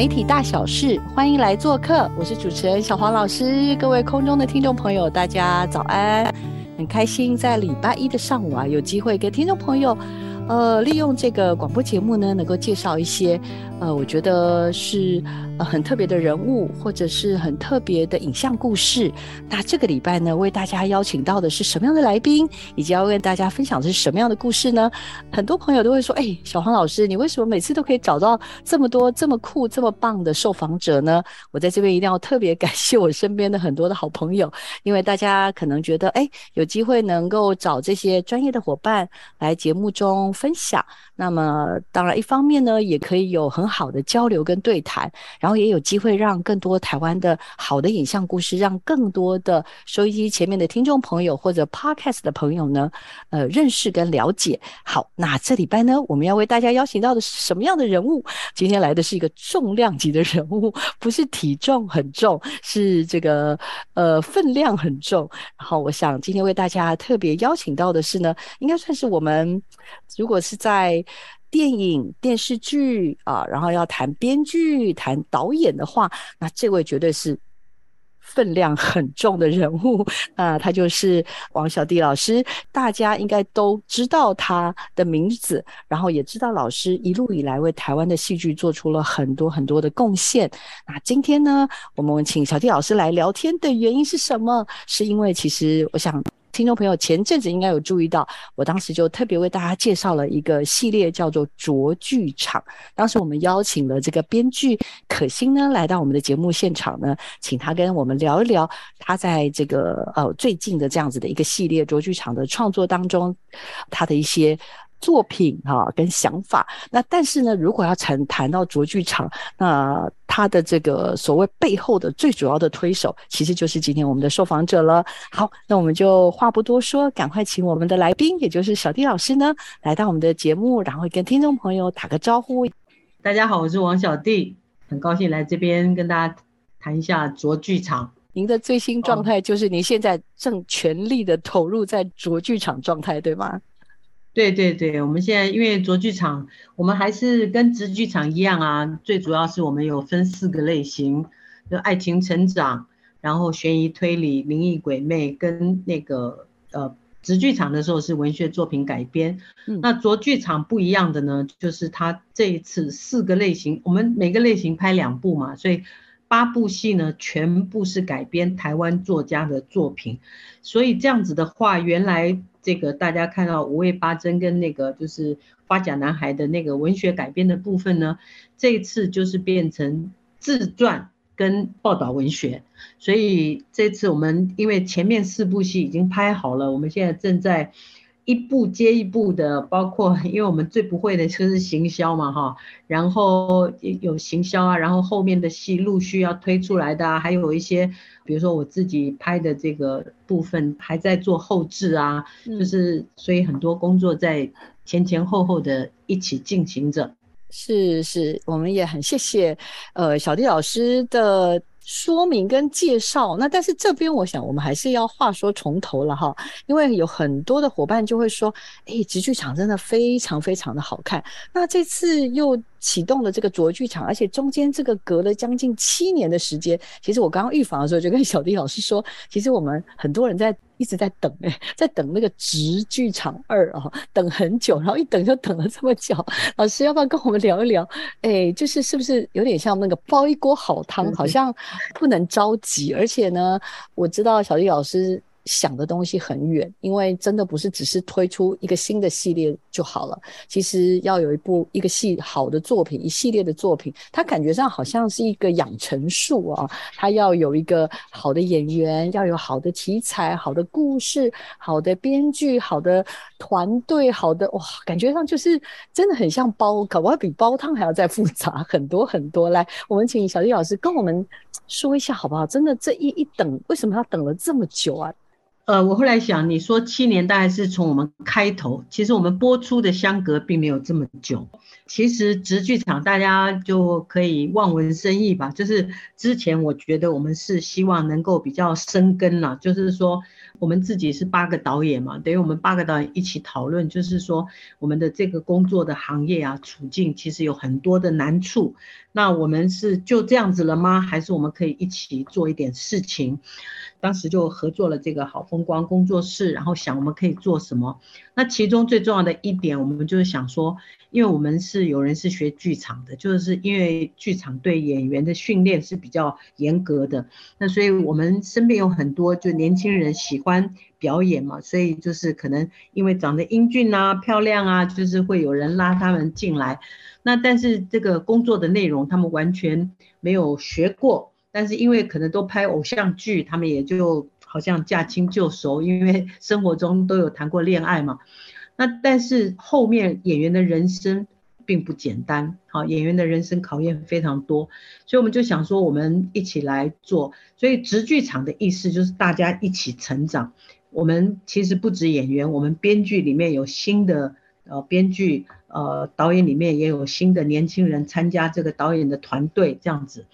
媒体大小事，欢迎来做客。我是主持人小黄老师，各位空中的听众朋友，大家早安！很开心在礼拜一的上午啊，有机会跟听众朋友。呃，利用这个广播节目呢，能够介绍一些，呃，我觉得是呃很特别的人物，或者是很特别的影像故事。那这个礼拜呢，为大家邀请到的是什么样的来宾，以及要跟大家分享的是什么样的故事呢？很多朋友都会说，哎，小黄老师，你为什么每次都可以找到这么多这么酷、这么棒的受访者呢？我在这边一定要特别感谢我身边的很多的好朋友，因为大家可能觉得，哎，有机会能够找这些专业的伙伴来节目中。分享，那么当然一方面呢，也可以有很好的交流跟对谈，然后也有机会让更多台湾的好的影像故事，让更多的收音机前面的听众朋友或者 podcast 的朋友呢，呃，认识跟了解。好，那这礼拜呢，我们要为大家邀请到的是什么样的人物？今天来的是一个重量级的人物，不是体重很重，是这个呃分量很重。然后我想今天为大家特别邀请到的是呢，应该算是我们如果是在电影、电视剧啊，然后要谈编剧、谈导演的话，那这位绝对是分量很重的人物啊，他就是王小弟老师。大家应该都知道他的名字，然后也知道老师一路以来为台湾的戏剧做出了很多很多的贡献。那今天呢，我们请小弟老师来聊天的原因是什么？是因为其实我想。听众朋友，前阵子应该有注意到，我当时就特别为大家介绍了一个系列，叫做“卓剧场”。当时我们邀请了这个编剧可心呢，来到我们的节目现场呢，请他跟我们聊一聊他在这个呃最近的这样子的一个系列“卓剧场”的创作当中，他的一些。作品哈跟想法，那但是呢，如果要谈谈到卓剧场，那他的这个所谓背后的最主要的推手，其实就是今天我们的受访者了。好，那我们就话不多说，赶快请我们的来宾，也就是小弟老师呢，来到我们的节目，然后跟听众朋友打个招呼。大家好，我是王小弟，很高兴来这边跟大家谈一下卓剧场。您的最新状态就是您现在正全力的投入在卓剧场状态，对吗？对对对，我们现在因为卓剧场，我们还是跟直剧场一样啊。最主要是我们有分四个类型，就爱情成长，然后悬疑推理、灵异鬼魅，跟那个呃直剧场的时候是文学作品改编。那卓剧场不一样的呢，就是它这一次四个类型，我们每个类型拍两部嘛，所以八部戏呢全部是改编台湾作家的作品。所以这样子的话，原来。这个大家看到五味八珍跟那个就是花甲男孩的那个文学改编的部分呢，这一次就是变成自传跟报道文学，所以这次我们因为前面四部戏已经拍好了，我们现在正在。一步接一步的，包括因为我们最不会的就是行销嘛，哈，然后有行销啊，然后后面的戏陆续要推出来的啊，还有一些，比如说我自己拍的这个部分还在做后置啊，就是所以很多工作在前前后后的一起进行着。是是，我们也很谢谢呃小弟老师的。说明跟介绍，那但是这边我想我们还是要话说从头了哈，因为有很多的伙伴就会说，哎，集剧场真的非常非常的好看，那这次又。启动了这个卓剧场，而且中间这个隔了将近七年的时间。其实我刚刚预防的时候就跟小迪老师说，其实我们很多人在一直在等哎，在等那个直剧场二啊，等很久，然后一等就等了这么久。老师要不要跟我们聊一聊？哎，就是是不是有点像那个煲一锅好汤，好像不能着急。而且呢，我知道小迪老师。想的东西很远，因为真的不是只是推出一个新的系列就好了。其实要有一部一个系好的作品，一系列的作品，它感觉上好像是一个养成术啊。它要有一个好的演员，要有好的题材、好的故事、好的编剧、好的团队、好的哇，感觉上就是真的很像煲，搞不好比煲汤还要再复杂很多很多。来，我们请小丽老师跟我们说一下好不好？真的这一一等，为什么要等了这么久啊？呃，我后来想，你说七年大概是从我们开头，其实我们播出的相隔并没有这么久。其实直剧场大家就可以望文生义吧，就是之前我觉得我们是希望能够比较生根了，就是说我们自己是八个导演嘛，等于我们八个导演一起讨论，就是说我们的这个工作的行业啊处境其实有很多的难处，那我们是就这样子了吗？还是我们可以一起做一点事情？当时就合作了这个好风光工作室，然后想我们可以做什么？那其中最重要的一点，我们就是想说。因为我们是有人是学剧场的，就是因为剧场对演员的训练是比较严格的，那所以我们身边有很多就年轻人喜欢表演嘛，所以就是可能因为长得英俊啊、漂亮啊，就是会有人拉他们进来。那但是这个工作的内容他们完全没有学过，但是因为可能都拍偶像剧，他们也就好像驾轻就熟，因为生活中都有谈过恋爱嘛。那但是后面演员的人生并不简单，好，演员的人生考验非常多，所以我们就想说，我们一起来做。所以直剧场的意思就是大家一起成长。我们其实不止演员，我们编剧里面有新的呃编剧，呃导演里面也有新的年轻人参加这个导演的团队这样子。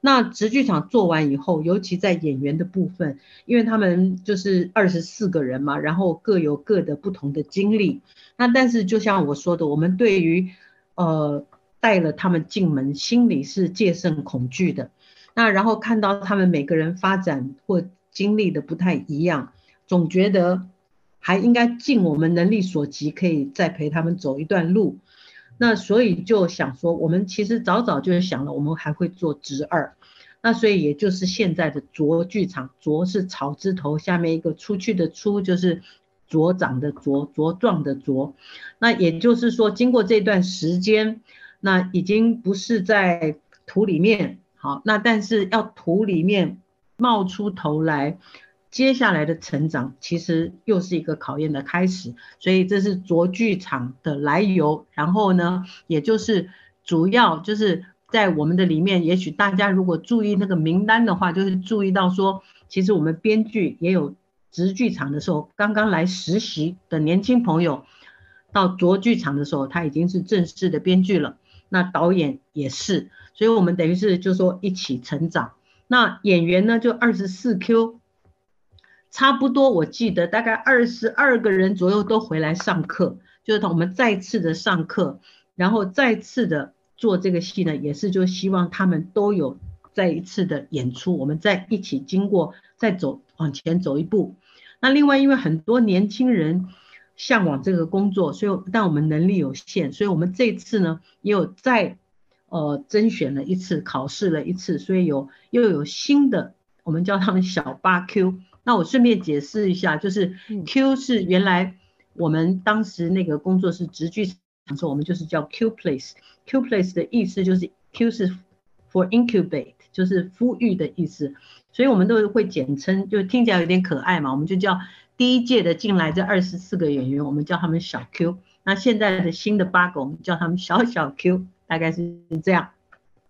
那直剧场做完以后，尤其在演员的部分，因为他们就是二十四个人嘛，然后各有各的不同的经历。那但是就像我说的，我们对于呃带了他们进门，心里是戒慎恐惧的。那然后看到他们每个人发展或经历的不太一样，总觉得还应该尽我们能力所及，可以再陪他们走一段路。那所以就想说，我们其实早早就想了，我们还会做侄二，那所以也就是现在的卓剧场，卓是草字头下面一个出去的出，就是茁长的茁，茁壮的茁。那也就是说，经过这段时间，那已经不是在土里面好，那但是要土里面冒出头来。接下来的成长其实又是一个考验的开始，所以这是卓剧场的来由。然后呢，也就是主要就是在我们的里面，也许大家如果注意那个名单的话，就是注意到说，其实我们编剧也有直剧场的时候刚刚来实习的年轻朋友，到卓剧场的时候他已经是正式的编剧了。那导演也是，所以我们等于是就说一起成长。那演员呢，就二十四 Q。差不多，我记得大概二十二个人左右都回来上课，就是我们再次的上课，然后再次的做这个戏呢，也是就希望他们都有再一次的演出，我们再一起经过，再走往前走一步。那另外，因为很多年轻人向往这个工作，所以但我们能力有限，所以我们这次呢也有再呃甄选了一次，考试了一次，所以有又有新的，我们叫他们小八 Q。那我顺便解释一下，就是 Q 是原来我们当时那个工作是直剧场时候，我们就是叫 Q place。Q place 的意思就是 Q 是 for incubate，就是孵育的意思，所以我们都会简称，就听起来有点可爱嘛，我们就叫第一届的进来这二十四个演员，我们叫他们小 Q。那现在的新的八个，我们叫他们小小 Q，大概是这样。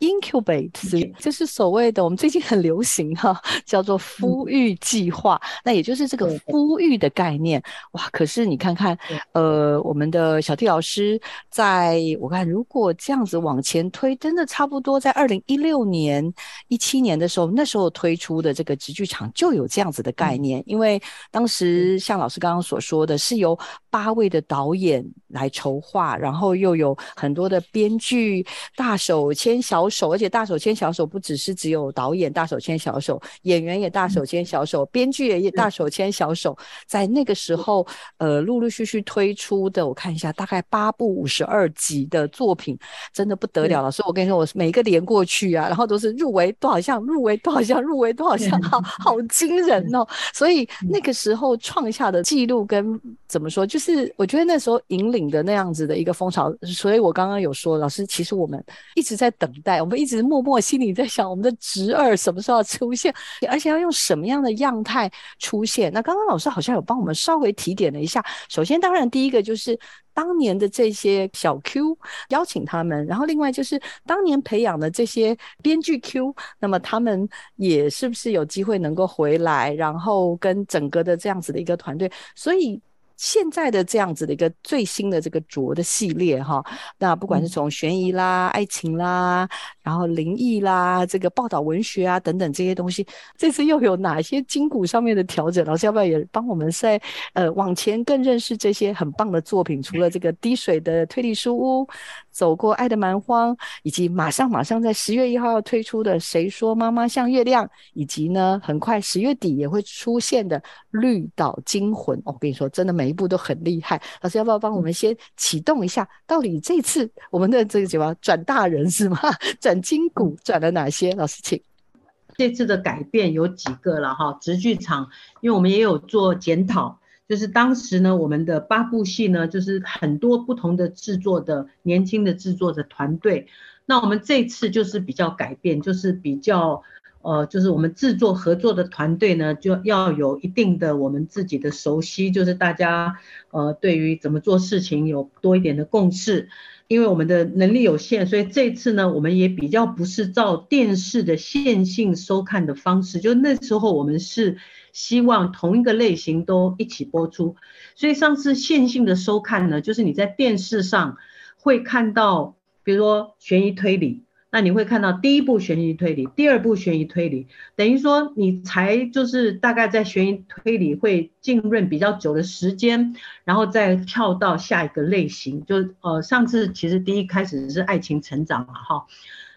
Incubate 就是所谓的我们最近很流行哈，叫做孵育计划。那也就是这个孵育的概念哇。可是你看看，呃，我们的小弟老师，在我看，如果这样子往前推，真的差不多在二零一六年、一七年的时候，那时候推出的这个直剧场就有这样子的概念。因为当时像老师刚刚所说的是由八位的导演来筹划，然后又有很多的编剧大手牵小手，而且大手牵小手不只是只有导演大手牵小手，演员也大手牵小手，编剧也大手牵小手，在那个时候，呃，陆陆续续推出的，我看一下，大概八部五十二集的作品，真的不得了了。所以我跟你说，我每一个连过去啊，然后都是入围多少项，入围多少项，入围多少项，好好惊人哦。所以那个时候创下的记录跟怎么说，就是我觉得那时候引领的那样子的一个风潮。所以我刚刚有说，老师，其实我们一直在等待，我们一直默默心里在想，我们的侄儿什么时候出现，而且要用什么样的样态出现。那刚刚老师好像有帮我们稍微提点了一下。首先，当然第一个就是当年的这些小 Q 邀请他们，然后另外就是当年培养的这些编剧 Q，那么他们也是不是有机会能够回来，然后跟整个的这样子的一个团队，所以。现在的这样子的一个最新的这个卓的系列哈，那不管是从悬疑啦、爱情啦，然后灵异啦，这个报道文学啊等等这些东西，这次又有哪些筋骨上面的调整？老师要不要也帮我们在呃往前更认识这些很棒的作品？除了这个滴水的推理书屋。走过爱的蛮荒，以及马上马上在十月一号要推出的《谁说妈妈像月亮》，以及呢很快十月底也会出现的《绿岛惊魂》。我跟你说，真的每一部都很厉害。老师要不要帮我们先启动一下？到底这次我们的这个什么转大人是吗？转筋骨转了哪些？老师请。这次的改变有几个了哈？直剧场，因为我们也有做检讨。就是当时呢，我们的八部戏呢，就是很多不同的制作的年轻的制作的团队。那我们这次就是比较改变，就是比较呃，就是我们制作合作的团队呢，就要有一定的我们自己的熟悉，就是大家呃，对于怎么做事情有多一点的共识。因为我们的能力有限，所以这次呢，我们也比较不是照电视的线性收看的方式，就那时候我们是。希望同一个类型都一起播出，所以上次线性的收看呢，就是你在电视上会看到，比如说悬疑推理，那你会看到第一部悬疑推理，第二部悬疑推理，等于说你才就是大概在悬疑推理会浸润比较久的时间，然后再跳到下一个类型，就呃上次其实第一开始是爱情成长嘛哈，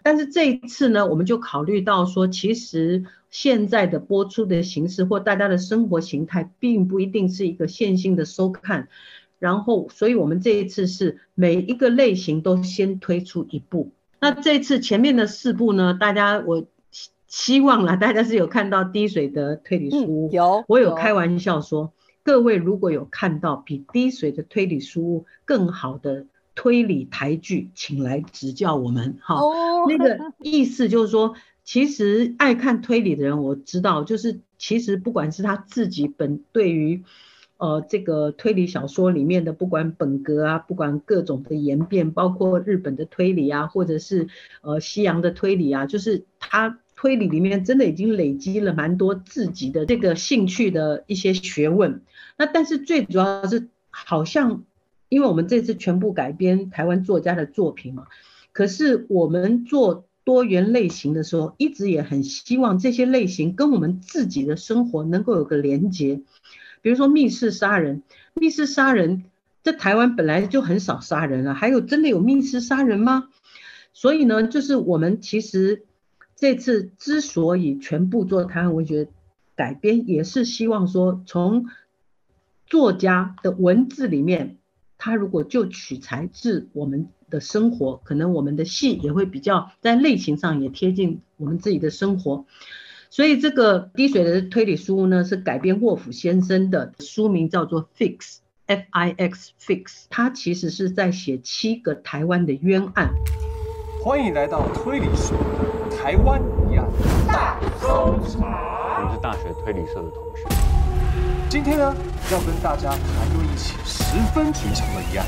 但是这一次呢，我们就考虑到说其实。现在的播出的形式或大家的生活形态，并不一定是一个线性的收看，然后，所以我们这一次是每一个类型都先推出一部。那这次前面的四部呢，大家我希望啦，大家是有看到滴水的推理书，有，我有开玩笑说，各位如果有看到比滴水的推理书更好的推理台剧，请来指教我们哈。那个意思就是说。其实爱看推理的人，我知道，就是其实不管是他自己本对于，呃，这个推理小说里面的，不管本格啊，不管各种的演变，包括日本的推理啊，或者是呃西洋的推理啊，就是他推理里面真的已经累积了蛮多自己的这个兴趣的一些学问。那但是最主要是，好像因为我们这次全部改编台湾作家的作品嘛，可是我们做。多元类型的时候，一直也很希望这些类型跟我们自己的生活能够有个连接。比如说密室杀人，密室杀人在台湾本来就很少杀人了，还有真的有密室杀人吗？所以呢，就是我们其实这次之所以全部做台湾文学改编，也是希望说，从作家的文字里面，他如果就取材自我们。的生活，可能我们的戏也会比较在类型上也贴近我们自己的生活，所以这个滴水的推理书呢，是改编沃夫先生的书名叫做 Fix，F I X Fix，他其实是在写七个台湾的冤案。欢迎来到推理书台湾疑案大搜查，我们是大学推理社的同学，今天呢要跟大家谈十分寻常的一案。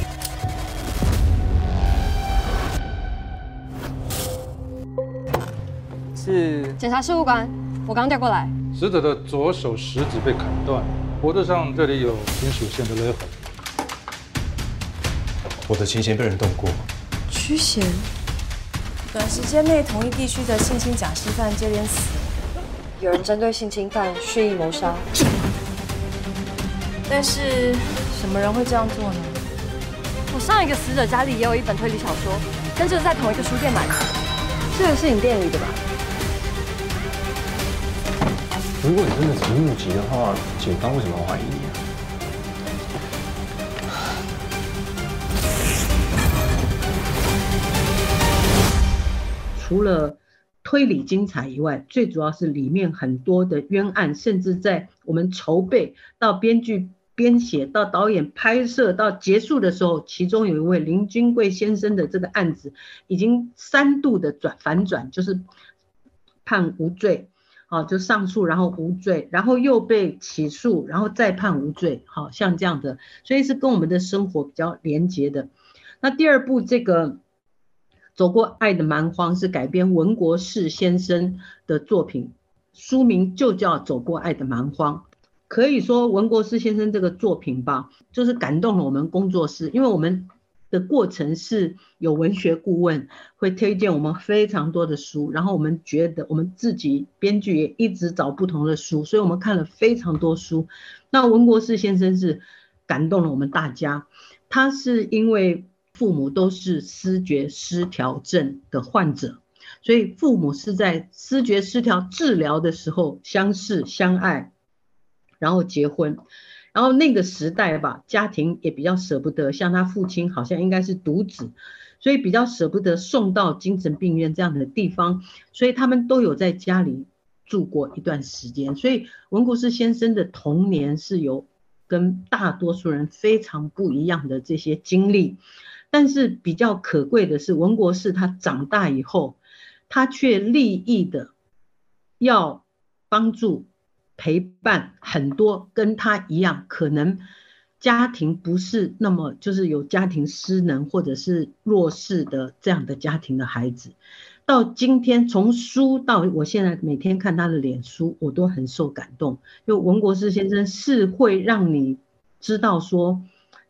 是检察事务官，我刚调过来。死者的左手食指被砍断，脖子上这里有金属线的勒痕。我的琴弦被人动过。曲弦。短时间内，同一地区的性侵假释犯接连死，有人针对性侵犯蓄意谋杀。但是什么人会这样做呢？我上一个死者家里也有一本推理小说，跟这个在同一个书店买的。这个是你店里的吧？如果你真的只是目击的话，警方为什么要怀疑你啊？除了推理精彩以外，最主要是里面很多的冤案，甚至在我们筹备到编剧编写到导演拍摄到结束的时候，其中有一位林君贵先生的这个案子已经三度的转反转，就是判无罪，好就上诉，然后无罪，然后又被起诉，然后再判无罪，好像这样的，所以是跟我们的生活比较连结的。那第二部这个。走过爱的蛮荒是改编文国士先生的作品，书名就叫《走过爱的蛮荒》。可以说文国士先生这个作品吧，就是感动了我们工作室，因为我们的过程是有文学顾问会推荐我们非常多的书，然后我们觉得我们自己编剧也一直找不同的书，所以我们看了非常多书。那文国士先生是感动了我们大家，他是因为。父母都是失觉失调症的患者，所以父母是在失觉失调治疗的时候相识相爱，然后结婚，然后那个时代吧，家庭也比较舍不得，像他父亲好像应该是独子，所以比较舍不得送到精神病院这样的地方，所以他们都有在家里住过一段时间，所以文国士先生的童年是有跟大多数人非常不一样的这些经历。但是比较可贵的是，文国士他长大以后，他却立意的要帮助陪伴很多跟他一样可能家庭不是那么就是有家庭失能或者是弱势的这样的家庭的孩子。到今天，从书到我现在每天看他的脸书，我都很受感动。就文国士先生是会让你知道说。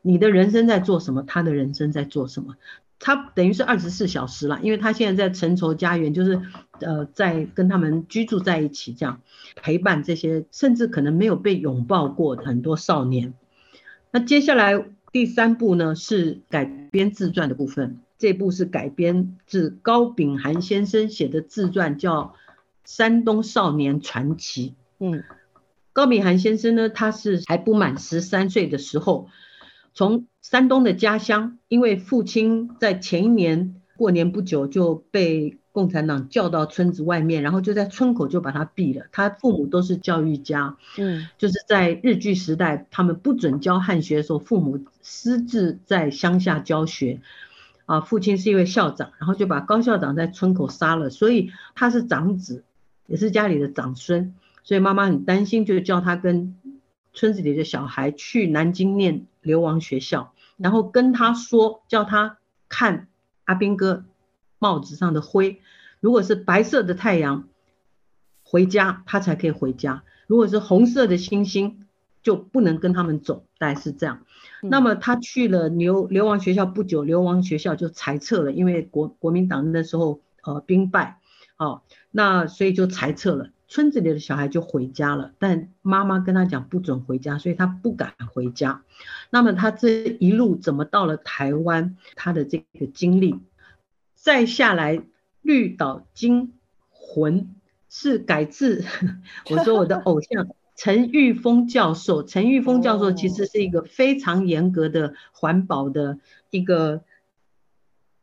你的人生在做什么？他的人生在做什么？他等于是二十四小时了，因为他现在在成仇家园，就是呃，在跟他们居住在一起，这样陪伴这些甚至可能没有被拥抱过的很多少年。那接下来第三部呢是改编自传的部分，这部是改编自高秉涵先生写的自传，叫《山东少年传奇》。嗯，高秉涵先生呢，他是还不满十三岁的时候。从山东的家乡，因为父亲在前一年过年不久就被共产党叫到村子外面，然后就在村口就把他毙了。他父母都是教育家，嗯，就是在日据时代，他们不准教汉学的时候，父母私自在乡下教学。啊，父亲是一位校长，然后就把高校长在村口杀了，所以他是长子，也是家里的长孙，所以妈妈很担心，就叫他跟。村子里的小孩去南京念流亡学校，然后跟他说，叫他看阿兵哥帽子上的灰，如果是白色的太阳，回家他才可以回家；如果是红色的星星，就不能跟他们走。大概是这样。那么他去了流流亡学校不久，流亡学校就裁撤了，因为国国民党那时候呃兵败，哦，那所以就裁撤了。村子里的小孩就回家了，但妈妈跟他讲不准回家，所以他不敢回家。那么他这一路怎么到了台湾？他的这个经历，再下来《绿岛惊魂》是改自 我说我的偶像陈玉峰教授。陈玉峰教授其实是一个非常严格的环保的一个。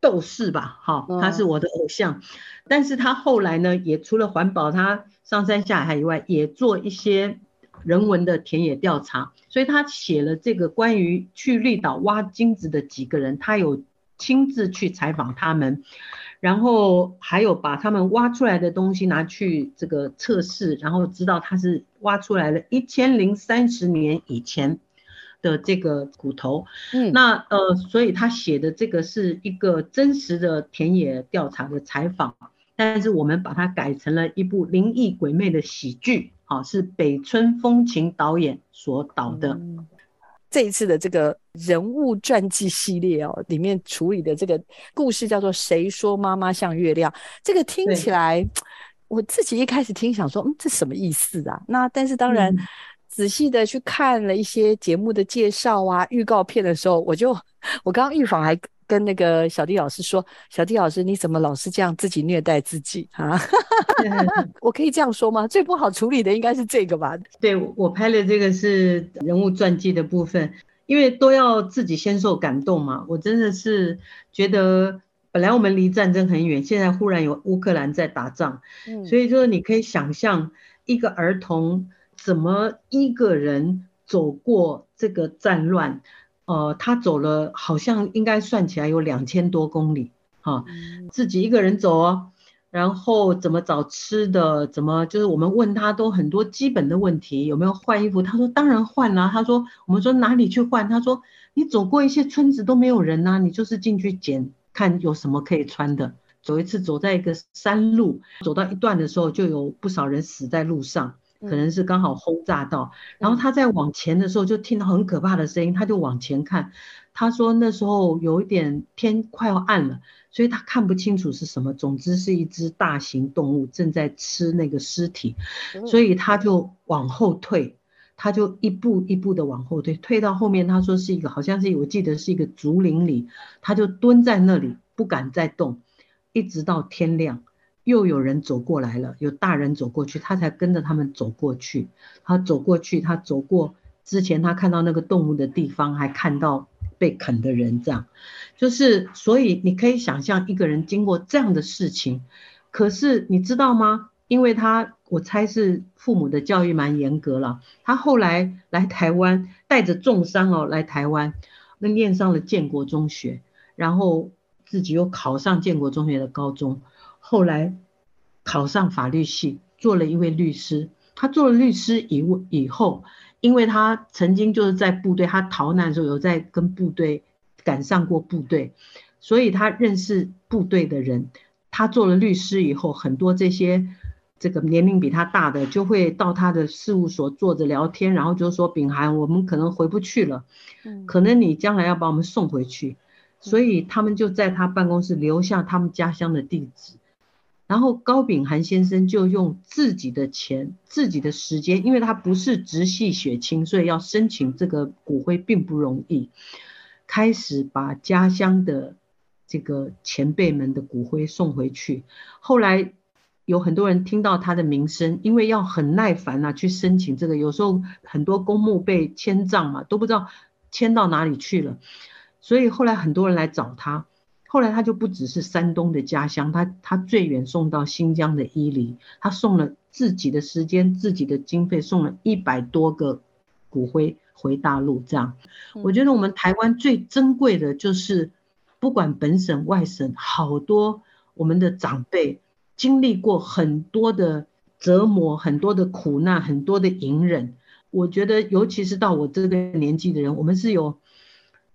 斗士吧，哈，他是我的偶像，但是他后来呢，也除了环保，他上山下海以外，也做一些人文的田野调查，所以他写了这个关于去绿岛挖金子的几个人，他有亲自去采访他们，然后还有把他们挖出来的东西拿去这个测试，然后知道他是挖出来了一千零三十年以前。的这个骨头，嗯，那呃，所以他写的这个是一个真实的田野调查的采访，但是我们把它改成了一部灵异鬼魅的喜剧，好，是北村风情导演所导的。这一次的这个人物传记系列哦，里面处理的这个故事叫做《谁说妈妈像月亮》，这个听起来，我自己一开始听想说，嗯，这什么意思啊？那但是当然。仔细的去看了一些节目的介绍啊、预告片的时候，我就 我刚刚预防还跟那个小弟老师说：“小弟老师，你怎么老是这样自己虐待自己啊？”我可以这样说吗？最不好处理的应该是这个吧？对我拍的这个是人物传记的部分，因为都要自己先受感动嘛。我真的是觉得，本来我们离战争很远，现在忽然有乌克兰在打仗，所以就是你可以想象一个儿童。怎么一个人走过这个战乱？呃，他走了，好像应该算起来有两千多公里，哈，自己一个人走哦。然后怎么找吃的？怎么就是我们问他都很多基本的问题，有没有换衣服？他说当然换了。他说我们说哪里去换？他说你走过一些村子都没有人呐，你就是进去捡看有什么可以穿的。走一次走在一个山路，走到一段的时候就有不少人死在路上。可能是刚好轰炸到，然后他在往前的时候就听到很可怕的声音，他就往前看。他说那时候有一点天快要暗了，所以他看不清楚是什么。总之是一只大型动物正在吃那个尸体，所以他就往后退，他就一步一步的往后退，退到后面他说是一个好像是我记得是一个竹林里，他就蹲在那里不敢再动，一直到天亮。又有人走过来了，有大人走过去，他才跟着他们走过去。他走过去，他走过之前，他看到那个动物的地方，还看到被啃的人，这样就是，所以你可以想象一个人经过这样的事情。可是你知道吗？因为他，我猜是父母的教育蛮严格了。他后来来台湾，带着重伤哦来台湾，那念上了建国中学，然后自己又考上建国中学的高中。后来考上法律系，做了一位律师。他做了律师以以后，因为他曾经就是在部队，他逃难的时候有在跟部队赶上过部队，所以他认识部队的人。他做了律师以后，很多这些这个年龄比他大的就会到他的事务所坐着聊天，然后就说：“秉涵，我们可能回不去了，可能你将来要把我们送回去。”所以他们就在他办公室留下他们家乡的地址。然后高秉涵先生就用自己的钱、自己的时间，因为他不是直系血亲，所以要申请这个骨灰并不容易。开始把家乡的这个前辈们的骨灰送回去。后来有很多人听到他的名声，因为要很耐烦啊，去申请这个，有时候很多公墓被迁葬嘛，都不知道迁到哪里去了，所以后来很多人来找他。后来他就不只是山东的家乡，他他最远送到新疆的伊犁，他送了自己的时间、自己的经费，送了一百多个骨灰回大陆。这样，我觉得我们台湾最珍贵的就是，不管本省外省，好多我们的长辈经历过很多的折磨、很多的苦难、很多的隐忍。我觉得，尤其是到我这个年纪的人，我们是有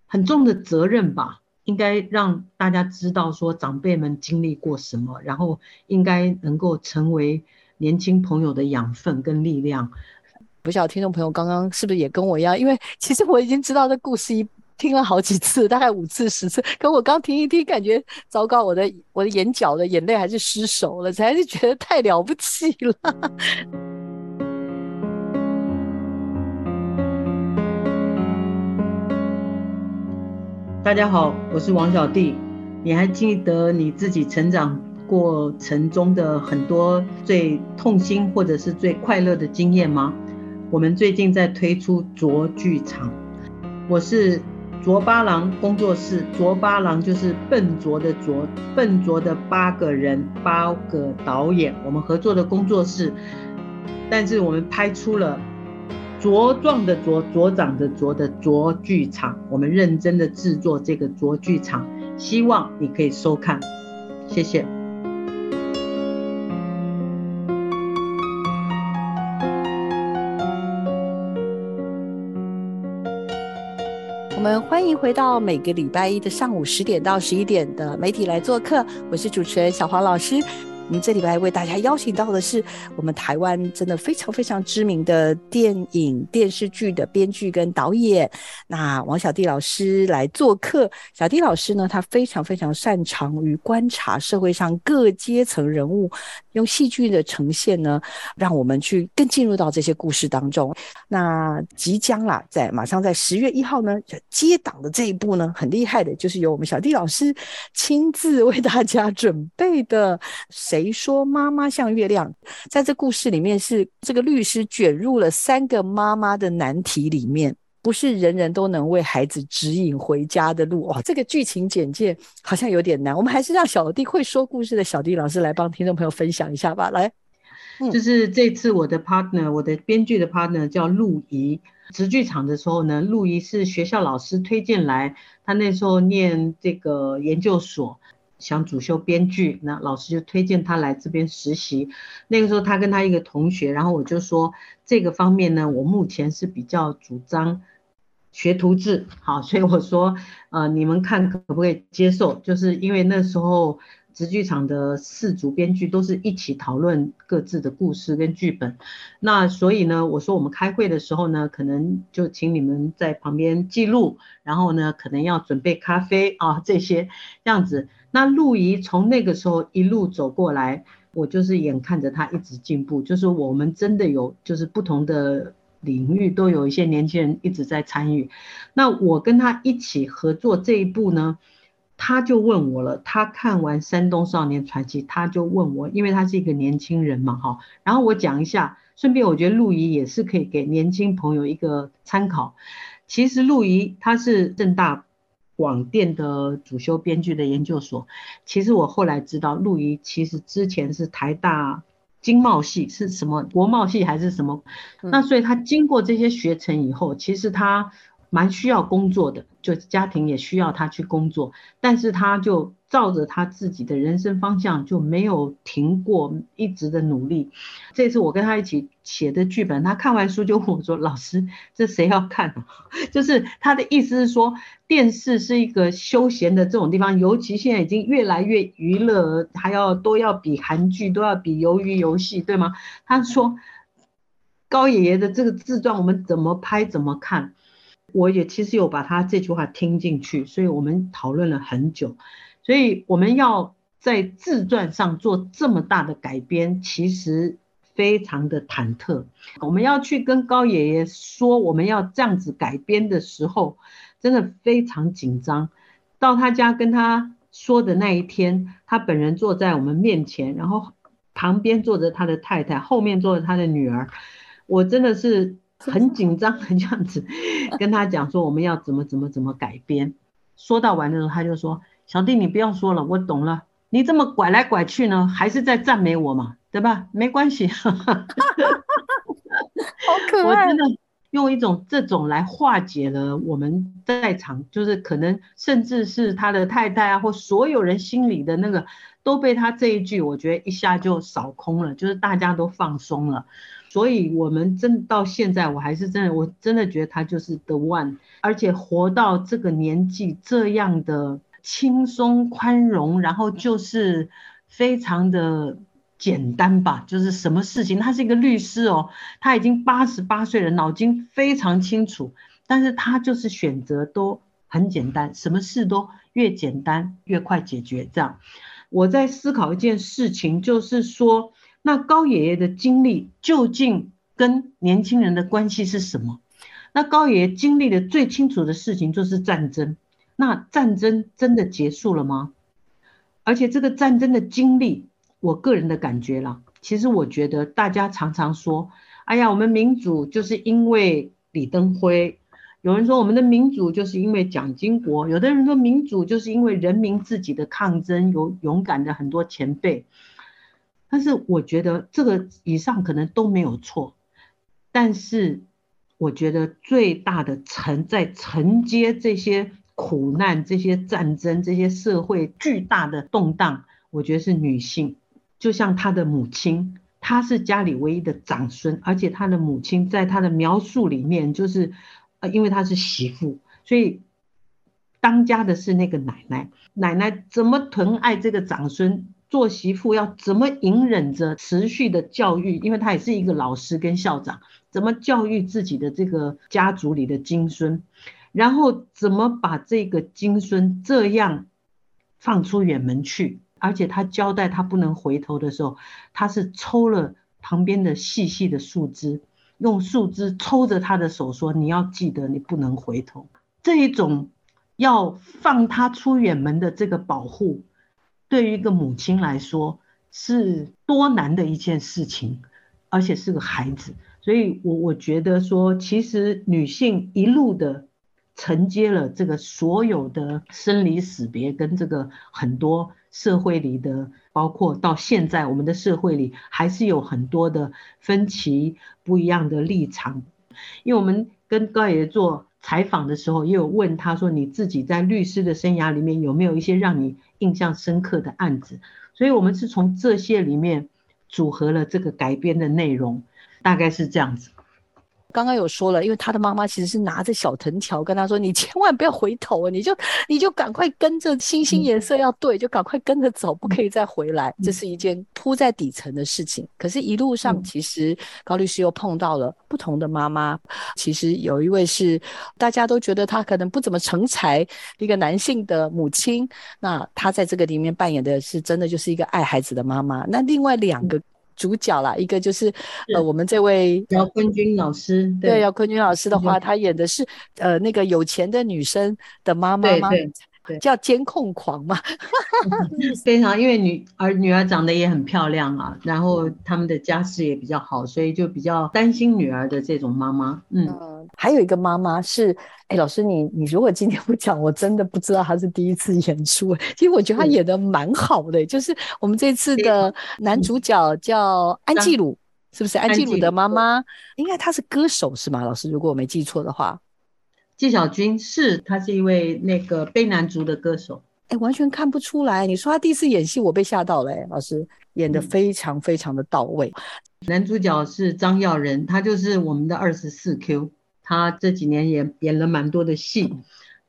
很重的责任吧。应该让大家知道说长辈们经历过什么，然后应该能够成为年轻朋友的养分跟力量。不晓得听众朋友刚刚是不是也跟我一样？因为其实我已经知道这故事一听了好几次，大概五次十次，可我刚听一听，感觉糟糕，我的我的眼角的眼泪还是失手了，还是觉得太了不起了。大家好，我是王小弟。你还记得你自己成长过程中的很多最痛心或者是最快乐的经验吗？我们最近在推出卓剧场，我是卓八郎工作室，卓八郎就是笨拙的拙，笨拙的八个人，八个导演，我们合作的工作室，但是我们拍出了。茁壮的茁，茁长的茁的卓剧场，我们认真的制作这个卓剧场，希望你可以收看，谢谢。我们欢迎回到每个礼拜一的上午十点到十一点的媒体来做客，我是主持人小黄老师。我们这礼拜为大家邀请到的是我们台湾真的非常非常知名的电影电视剧的编剧跟导演，那王小弟老师来做客。小弟老师呢，他非常非常擅长于观察社会上各阶层人物，用戏剧的呈现呢，让我们去更进入到这些故事当中。那即将啦，在马上在十月一号呢，接档的这一部呢，很厉害的，就是由我们小弟老师亲自为大家准备的。谁说妈妈像月亮？在这故事里面，是这个律师卷入了三个妈妈的难题里面，不是人人都能为孩子指引回家的路。哇，这个剧情简介好像有点难，我们还是让小弟会说故事的小弟老师来帮听众朋友分享一下吧。来，就是这次我的 partner，我的编剧的 partner 叫陆怡。直剧场的时候呢，陆怡是学校老师推荐来，他那时候念这个研究所。想主修编剧，那老师就推荐他来这边实习。那个时候他跟他一个同学，然后我就说这个方面呢，我目前是比较主张学徒制，好，所以我说呃，你们看可不可以接受？就是因为那时候。直剧场的四组编剧都是一起讨论各自的故事跟剧本，那所以呢，我说我们开会的时候呢，可能就请你们在旁边记录，然后呢，可能要准备咖啡啊这些样子。那陆怡从那个时候一路走过来，我就是眼看着他一直进步，就是我们真的有就是不同的领域都有一些年轻人一直在参与。那我跟他一起合作这一步呢？他就问我了，他看完《山东少年传奇》，他就问我，因为他是一个年轻人嘛，哈。然后我讲一下，顺便我觉得陆怡也是可以给年轻朋友一个参考。其实陆怡他是正大广电的主修编剧的研究所。其实我后来知道，陆怡其实之前是台大经贸系，是什么国贸系还是什么？那所以他经过这些学程以后，其实他。蛮需要工作的，就家庭也需要他去工作，但是他就照着他自己的人生方向就没有停过，一直的努力。这次我跟他一起写的剧本，他看完书就问我说：“ 老师，这谁要看？” 就是他的意思是说，电视是一个休闲的这种地方，尤其现在已经越来越娱乐，还要都要比韩剧，都要比鱿鱼游戏，对吗？他说高爷爷的这个自传，我们怎么拍怎么看。我也其实有把他这句话听进去，所以我们讨论了很久。所以我们要在自传上做这么大的改编，其实非常的忐忑。我们要去跟高爷爷说我们要这样子改编的时候，真的非常紧张。到他家跟他说的那一天，他本人坐在我们面前，然后旁边坐着他的太太，后面坐着他的女儿，我真的是。很紧张的这样子 跟他讲说我们要怎么怎么怎么改编，说到完的时候他就说：“小弟你不要说了，我懂了。你这么拐来拐去呢，还是在赞美我嘛，对吧？没关系。”好可爱。我真的用一种这种来化解了我们在场，就是可能甚至是他的太太啊，或所有人心里的那个都被他这一句，我觉得一下就扫空了，就是大家都放松了。所以，我们真到现在，我还是真的，我真的觉得他就是 the one，而且活到这个年纪，这样的轻松宽容，然后就是非常的简单吧，就是什么事情，他是一个律师哦，他已经八十八岁了，脑筋非常清楚，但是他就是选择都很简单，什么事都越简单越快解决。这样，我在思考一件事情，就是说。那高爷爷的经历究竟跟年轻人的关系是什么？那高爷爷经历的最清楚的事情就是战争。那战争真的结束了吗？而且这个战争的经历，我个人的感觉啦，其实我觉得大家常常说，哎呀，我们民主就是因为李登辉；有人说我们的民主就是因为蒋经国；有的人说民主就是因为人民自己的抗争，有勇敢的很多前辈。但是我觉得这个以上可能都没有错，但是我觉得最大的承在承接这些苦难、这些战争、这些社会巨大的动荡，我觉得是女性。就像她的母亲，她是家里唯一的长孙，而且她的母亲在她的描述里面，就是呃，因为她是媳妇，所以当家的是那个奶奶。奶奶怎么疼爱这个长孙？做媳妇要怎么隐忍着持续的教育，因为他也是一个老师跟校长，怎么教育自己的这个家族里的金孙，然后怎么把这个金孙这样放出远门去，而且他交代他不能回头的时候，他是抽了旁边的细细的树枝，用树枝抽着他的手说：“你要记得，你不能回头。”这一种要放他出远门的这个保护。对于一个母亲来说，是多难的一件事情，而且是个孩子，所以我我觉得说，其实女性一路的承接了这个所有的生离死别，跟这个很多社会里的，包括到现在我们的社会里，还是有很多的分歧、不一样的立场，因为我们跟高爷做。采访的时候也有问他说：“你自己在律师的生涯里面有没有一些让你印象深刻的案子？”所以，我们是从这些里面组合了这个改编的内容，大概是这样子。刚刚有说了，因为他的妈妈其实是拿着小藤条跟他说：“你千万不要回头，你就你就赶快跟着星星颜色要对，就赶快跟着走，不可以再回来。”这是一件铺在底层的事情。可是，一路上其实高律师又碰到了不同的妈妈。其实有一位是大家都觉得他可能不怎么成才一个男性的母亲，那他在这个里面扮演的是真的就是一个爱孩子的妈妈。那另外两个。主角啦，一个就是呃，我们这位姚坤君老师，对姚坤君老师的话，他演的是呃那个有钱的女生的妈妈吗？叫监控狂嘛，非常，因为女儿女儿长得也很漂亮啊，然后他们的家世也比较好，所以就比较担心女儿的这种妈妈。嗯，还有一个妈妈是，哎，老师你你如果今天不讲，我真的不知道她是第一次演出。其实我觉得她演的蛮好的，就是我们这次的男主角叫安吉 鲁，是不是安吉鲁的妈妈？应该她是歌手是吗？老师，如果我没记错的话。纪晓君是，他是一位那个卑南族的歌手，哎，完全看不出来。你说他第一次演戏，我被吓到了，哎，老师演的非常非常的到位。男主角是张耀仁，他就是我们的二十四 Q，他这几年也演了蛮多的戏，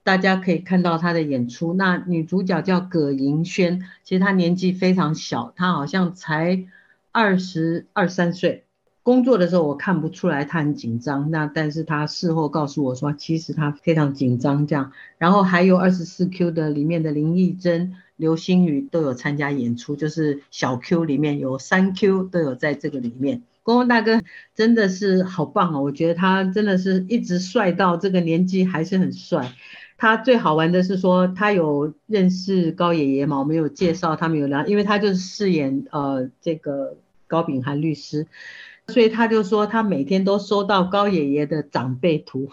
大家可以看到他的演出。那女主角叫葛莹萱，其实她年纪非常小，她好像才二十二三岁。工作的时候我看不出来他很紧张，那但是他事后告诉我说，其实他非常紧张这样。然后还有二十四 Q 的里面的林义珍、刘星宇都有参加演出，就是小 Q 里面有三 Q 都有在这个里面。公公大哥真的是好棒哦，我觉得他真的是一直帅到这个年纪还是很帅。他最好玩的是说他有认识高爷爷嘛，我们有介绍他们有聊，因为他就是饰演呃这个高秉涵律师。所以他就说，他每天都收到高爷爷的长辈图，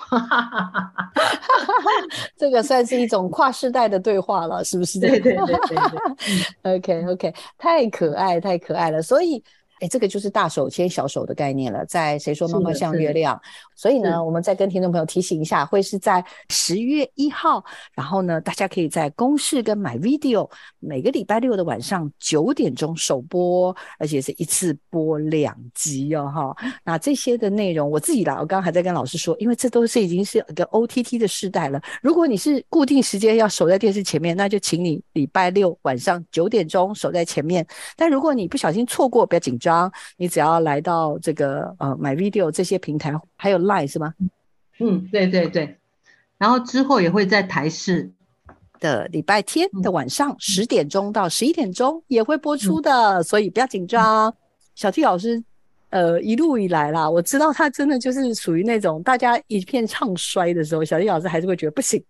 这个算是一种跨世代的对话了，是不是？对对对对对。OK OK，太可爱太可爱了，所以。哎，这个就是大手牵小手的概念了，在谁说妈妈像月亮？所以呢，我们再跟听众朋友提醒一下，会是在十月一号，然后呢，大家可以在公视跟买 video，每个礼拜六的晚上九点钟首播，而且是一次播两集哦，哈。那这些的内容我自己啦，我刚刚还在跟老师说，因为这都是已经是一个 OTT 的时代了。如果你是固定时间要守在电视前面，那就请你礼拜六晚上九点钟守在前面。但如果你不小心错过，不要紧张。你只要来到这个呃买 video 这些平台，还有 line 是吗？嗯，对对对。然后之后也会在台视的礼拜天的晚上十点钟到十一点钟也会播出的，所以不要紧张。小 T 老师，呃，一路以来啦，我知道他真的就是属于那种大家一片唱衰的时候，小 T 老师还是会觉得不行。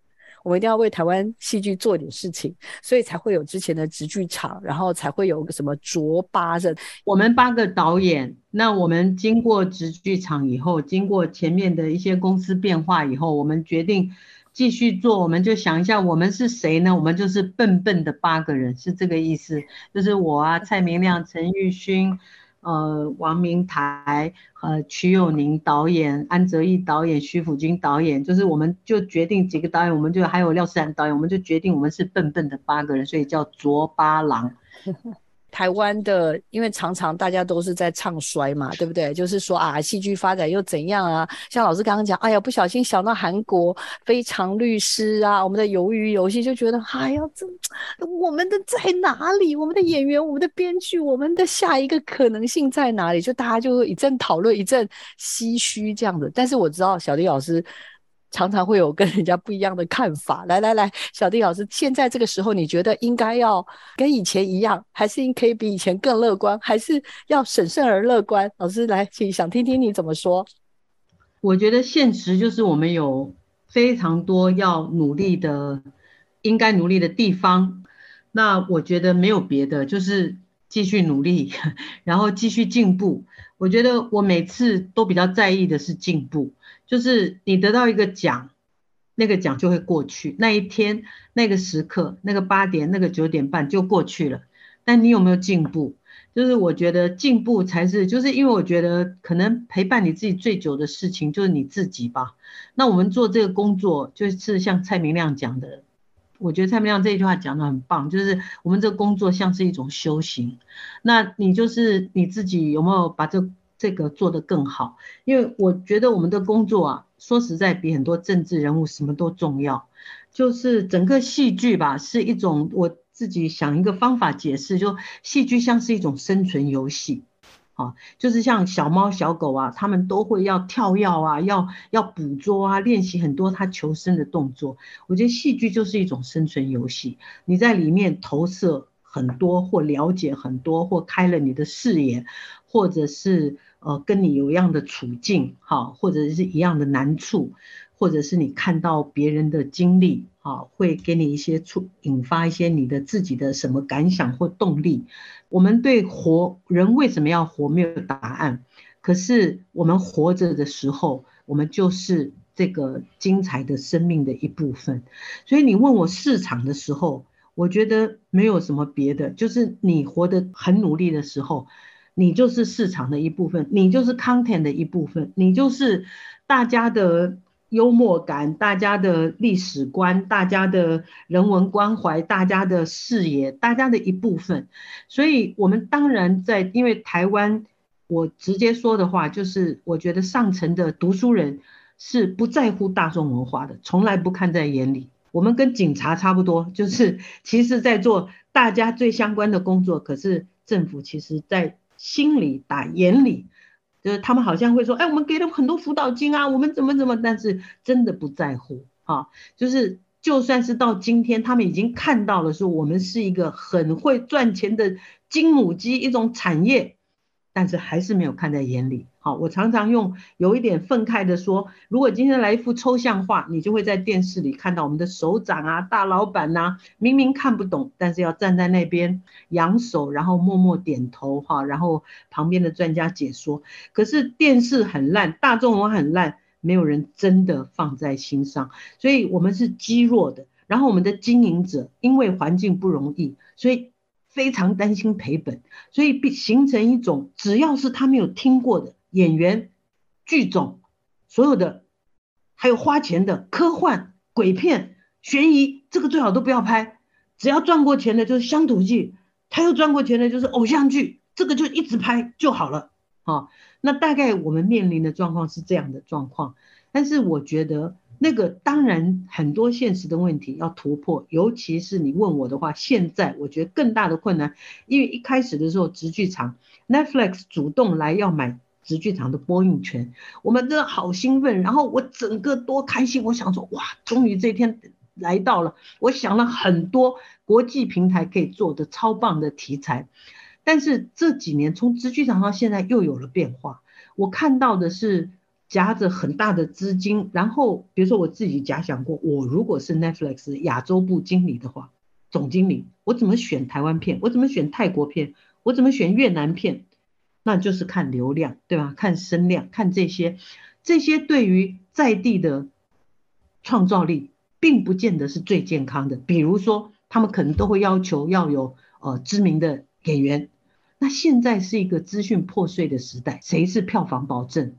我们一定要为台湾戏剧做点事情，所以才会有之前的直剧场，然后才会有个什么卓八的。我们八个导演，那我们经过直剧场以后，经过前面的一些公司变化以后，我们决定继续做。我们就想一下，我们是谁呢？我们就是笨笨的八个人，是这个意思。就是我啊，蔡明亮、陈玉勋。呃，王明台、呃，曲友宁导演、安泽义导演、徐辅君导演，就是我们就决定几个导演，我们就还有廖思然导演，我们就决定我们是笨笨的八个人，所以叫卓八郎。台湾的，因为常常大家都是在唱衰嘛，对不对？就是说啊，戏剧发展又怎样啊？像老师刚刚讲，哎呀，不小心想到韩国《非常律师》啊，我们的鱿鱼游戏就觉得，哎呀，这我们的在哪里？我们的演员、我们的编剧、我们的下一个可能性在哪里？就大家就一阵讨论，一阵唏嘘这样子。但是我知道小迪老师。常常会有跟人家不一样的看法。来来来，小弟老师，现在这个时候，你觉得应该要跟以前一样，还是可以比以前更乐观，还是要审慎而乐观？老师来，请想听听你怎么说。我觉得现实就是我们有非常多要努力的，应该努力的地方。那我觉得没有别的，就是继续努力，然后继续进步。我觉得我每次都比较在意的是进步。就是你得到一个奖，那个奖就会过去，那一天、那个时刻、那个八点、那个九点半就过去了。但你有没有进步？就是我觉得进步才是，就是因为我觉得可能陪伴你自己最久的事情就是你自己吧。那我们做这个工作，就是像蔡明亮讲的，我觉得蔡明亮这句话讲的很棒，就是我们这个工作像是一种修行。那你就是你自己有没有把这？这个做得更好，因为我觉得我们的工作啊，说实在比很多政治人物什么都重要。就是整个戏剧吧，是一种我自己想一个方法解释，就戏剧像是一种生存游戏，啊，就是像小猫小狗啊，他们都会要跳跃啊，要要捕捉啊，练习很多它求生的动作。我觉得戏剧就是一种生存游戏，你在里面投射很多，或了解很多，或开了你的视野，或者是。呃，跟你有一样的处境，哈，或者是一样的难处，或者是你看到别人的经历，哈，会给你一些触，引发一些你的自己的什么感想或动力。我们对活人为什么要活没有答案，可是我们活着的时候，我们就是这个精彩的生命的一部分。所以你问我市场的时候，我觉得没有什么别的，就是你活得很努力的时候。你就是市场的一部分，你就是 content 的一部分，你就是大家的幽默感、大家的历史观、大家的人文关怀、大家的视野、大家的一部分。所以，我们当然在，因为台湾，我直接说的话就是，我觉得上层的读书人是不在乎大众文化的，从来不看在眼里。我们跟警察差不多，就是 其实在做大家最相关的工作，可是政府其实在。心里打眼里，就是他们好像会说，哎，我们给了很多辅导金啊，我们怎么怎么，但是真的不在乎啊。就是就算是到今天，他们已经看到了，说我们是一个很会赚钱的金母鸡，一种产业。但是还是没有看在眼里。好，我常常用有一点愤慨的说，如果今天来一幅抽象画，你就会在电视里看到我们的首长啊、大老板呐，明明看不懂，但是要站在那边扬手，然后默默点头哈，然后旁边的专家解说。可是电视很烂，大众文很烂，没有人真的放在心上，所以我们是积弱的。然后我们的经营者因为环境不容易，所以。非常担心赔本，所以必形成一种，只要是他没有听过的演员、剧种，所有的，还有花钱的科幻、鬼片、悬疑，这个最好都不要拍。只要赚过钱的，就是乡土剧；他又赚过钱的，就是偶像剧，这个就一直拍就好了。好，那大概我们面临的状况是这样的状况，但是我觉得。那个当然很多现实的问题要突破，尤其是你问我的话，现在我觉得更大的困难，因为一开始的时候，直剧场 Netflix 主动来要买直剧场的播映权，我们真的好兴奋，然后我整个多开心，我想说哇，终于这一天来到了，我想了很多国际平台可以做的超棒的题材，但是这几年从直剧场到现在又有了变化，我看到的是。夹着很大的资金，然后比如说我自己假想过，我如果是 Netflix 亚洲部经理的话，总经理，我怎么选台湾片？我怎么选泰国片？我怎么选越南片？那就是看流量，对吧？看声量，看这些，这些对于在地的创造力，并不见得是最健康的。比如说，他们可能都会要求要有呃知名的演员。那现在是一个资讯破碎的时代，谁是票房保证？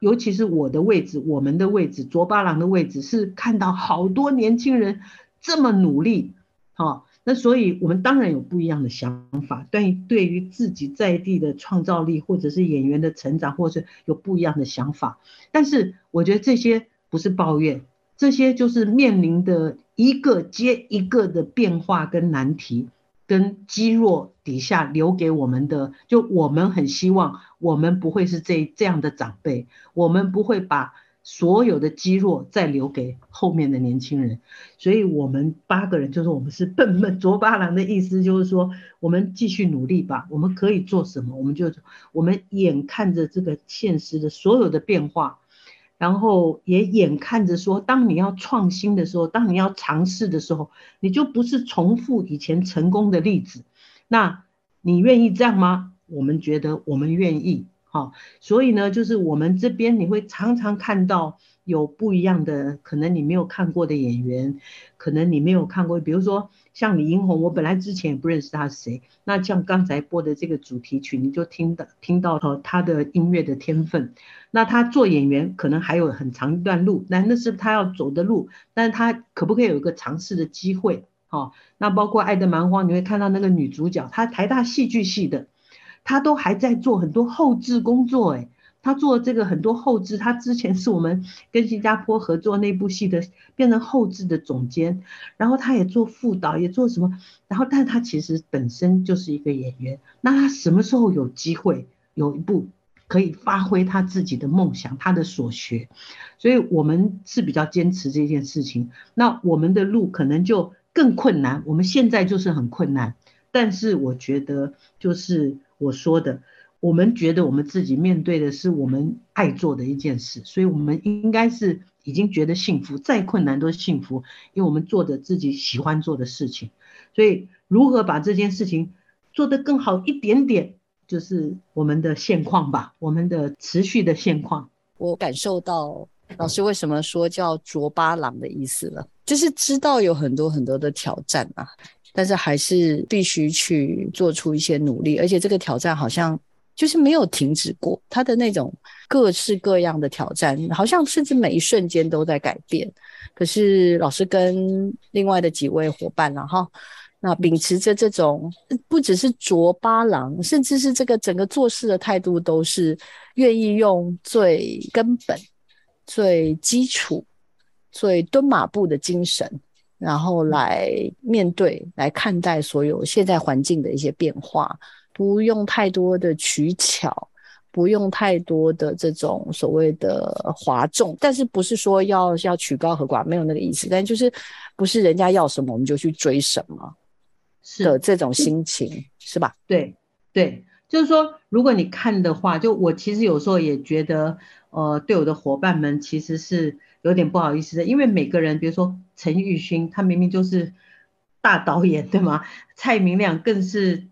尤其是我的位置，我们的位置，卓巴郎的位置，是看到好多年轻人这么努力，哈，那所以我们当然有不一样的想法，对对于自己在地的创造力，或者是演员的成长，或者是有不一样的想法。但是我觉得这些不是抱怨，这些就是面临的一个接一个的变化跟难题。跟积弱底下留给我们的，就我们很希望我们不会是这这样的长辈，我们不会把所有的积弱再留给后面的年轻人，所以我们八个人就是我们是笨笨卓巴郎的意思，就是说我们继续努力吧，我们可以做什么，我们就我们眼看着这个现实的所有的变化。然后也眼看着说，当你要创新的时候，当你要尝试的时候，你就不是重复以前成功的例子。那你愿意这样吗？我们觉得我们愿意。哦，所以呢，就是我们这边你会常常看到。有不一样的，可能你没有看过的演员，可能你没有看过，比如说像李英宏，我本来之前也不认识他是谁。那像刚才播的这个主题曲，你就听的听到了他的音乐的天分。那他做演员可能还有很长一段路，那那是他要走的路，但是他可不可以有一个尝试的机会？哦，那包括《爱的蛮荒》，你会看到那个女主角，她台大戏剧系的，他都还在做很多后置工作，哎。他做这个很多后置，他之前是我们跟新加坡合作那部戏的，变成后置的总监，然后他也做副导，也做什么，然后但他其实本身就是一个演员，那他什么时候有机会有一部可以发挥他自己的梦想，他的所学，所以我们是比较坚持这件事情，那我们的路可能就更困难，我们现在就是很困难，但是我觉得就是我说的。我们觉得我们自己面对的是我们爱做的一件事，所以我们应该是已经觉得幸福，再困难都幸福，因为我们做的自己喜欢做的事情。所以如何把这件事情做得更好一点点，就是我们的现况吧，我们的持续的现况。我感受到老师为什么说叫卓八郎的意思了，就是知道有很多很多的挑战啊，但是还是必须去做出一些努力，而且这个挑战好像。就是没有停止过，他的那种各式各样的挑战，好像甚至每一瞬间都在改变。可是老师跟另外的几位伙伴呢，哈，那秉持着这种不只是卓八郎，甚至是这个整个做事的态度，都是愿意用最根本、最基础、最蹲马步的精神，然后来面对、来看待所有现在环境的一些变化。不用太多的取巧，不用太多的这种所谓的哗众，但是不是说要要曲高和寡，没有那个意思，但就是不是人家要什么我们就去追什么的这种心情，是吧？对对，就是说，如果你看的话，就我其实有时候也觉得，呃，对我的伙伴们其实是有点不好意思的，因为每个人，比如说陈玉勋，他明明就是大导演，对吗？蔡明亮更是。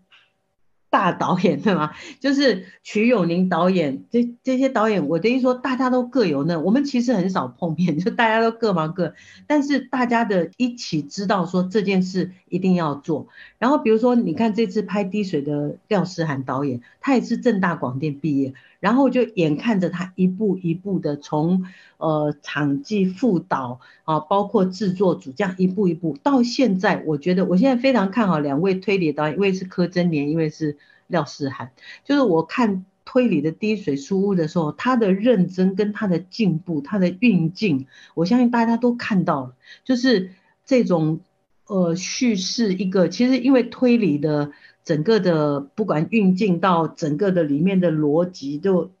大导演对吗？就是曲永宁导演，这这些导演，我等于说大家都各有那，我们其实很少碰面，就大家都各忙各，但是大家的一起知道说这件事一定要做。然后比如说，你看这次拍《滴水》的廖诗涵导演，他也是正大广电毕业，然后就眼看着他一步一步的从呃场记副导啊，包括制作组这样一步一步到现在，我觉得我现在非常看好两位推理导演，一位是柯真年，一位是。廖思涵，就是我看推理的滴水书屋的时候，他的认真跟他的进步，他的运镜，我相信大家都看到了。就是这种呃叙事一个，其实因为推理的整个的不管运镜到整个的里面的逻辑，就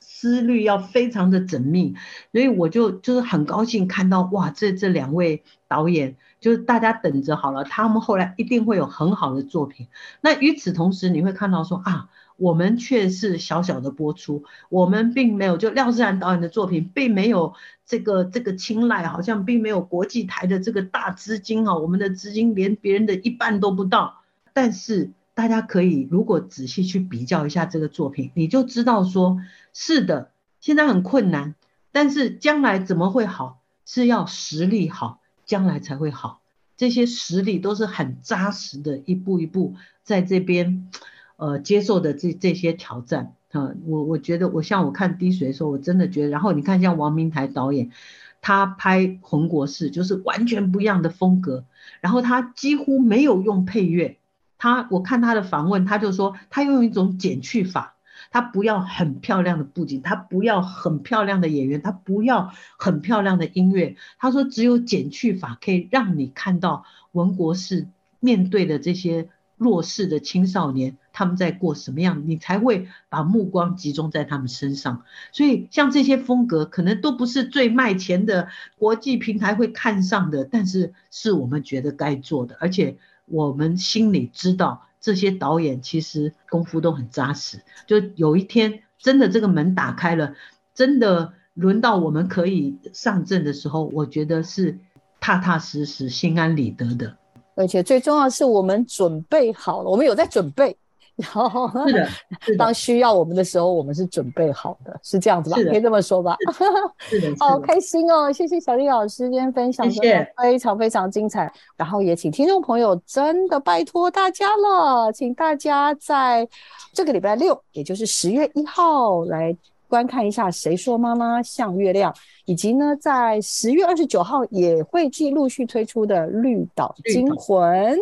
思虑要非常的缜密，所以我就就是很高兴看到哇，这这两位导演。就是大家等着好了，他们后来一定会有很好的作品。那与此同时，你会看到说啊，我们却是小小的播出，我们并没有就廖志然导演的作品，并没有这个这个青睐，好像并没有国际台的这个大资金啊，我们的资金连别人的一半都不到。但是大家可以如果仔细去比较一下这个作品，你就知道说，是的，现在很困难，但是将来怎么会好，是要实力好。将来才会好，这些实力都是很扎实的，一步一步在这边，呃，接受的这这些挑战啊，我我觉得我像我看滴水的时候，我真的觉得，然后你看像王明台导演，他拍红国士就是完全不一样的风格，然后他几乎没有用配乐，他我看他的访问，他就说他用一种减去法，他不要很漂亮的布景，他不要很漂亮的演员，他不要很漂亮的音乐，他说只有减去法可以让你看到文国士面对的这些。弱势的青少年，他们在过什么样，你才会把目光集中在他们身上。所以，像这些风格，可能都不是最卖钱的国际平台会看上的，但是是我们觉得该做的，而且我们心里知道，这些导演其实功夫都很扎实。就有一天，真的这个门打开了，真的轮到我们可以上阵的时候，我觉得是踏踏实实、心安理得的。而且最重要的是，我们准备好了，我们有在准备，然后是的，当需要我们的时候，我们是准备好的，是这样子吧？可以这么说吧？是的，好开心哦！谢谢小丽老师今天分享，谢谢，非常非常精彩。然后也请听众朋友真的拜托大家了，请大家在这个礼拜六，也就是十月一号来。观看一下《谁说妈妈像月亮》，以及呢，在十月二十九号也会继陆续推出的《绿岛惊魂》，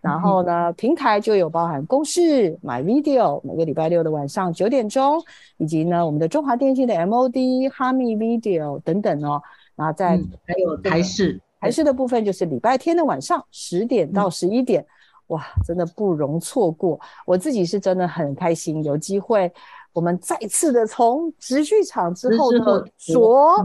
然后呢，平台就有包含公式、My Video，每个礼拜六的晚上九点钟，以及呢，我们的中华电信的 MOD、哈密 Video 等等哦。然后在还有台视，台视的部分就是礼拜天的晚上十点到十一点，哇，真的不容错过。我自己是真的很开心，有机会。我们再次的从直剧场之后的着，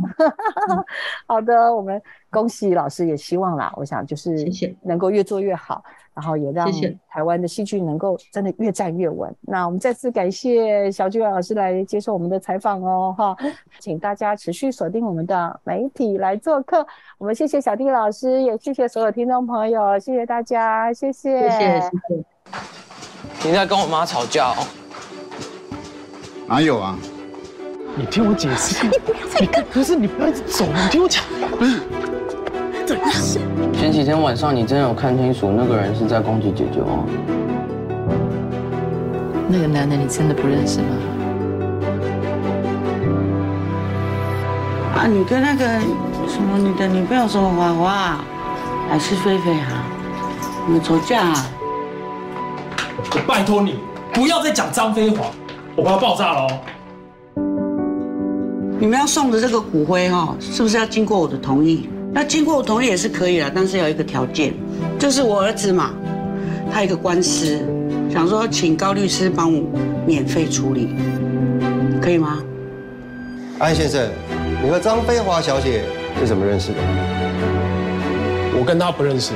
好的，我们恭喜老师，也希望啦，我想就是能够越做越好，然后也让台湾的戏剧能够真的越站越稳。那我们再次感谢小剧老师来接受我们的采访哦，哈，请大家持续锁定我们的媒体来做客。我们谢谢小弟老师，也谢谢所有听众朋友，谢谢大家，谢谢，谢谢，谢谢。你在跟我妈吵架哦？哪有啊？你听我解释。你不要再跟。不是你不要一直走，你听我讲。不是，怎么事？前几天晚上你真的有看清楚那个人是在攻击姐姐吗？那个男的你真的不认识吗？啊，你跟那个什么你的女朋友什么花花，还是菲菲啊？你们吵架？啊？我拜托你不要再讲张飞话。我怕爆炸了！你们要送的这个骨灰哈，是不是要经过我的同意？那经过我同意也是可以的，但是有一个条件，就是我儿子嘛，他一个官司，想说请高律师帮我免费处理，可以吗？安先生，你和张飞华小姐是怎么认识的？我跟她不认识。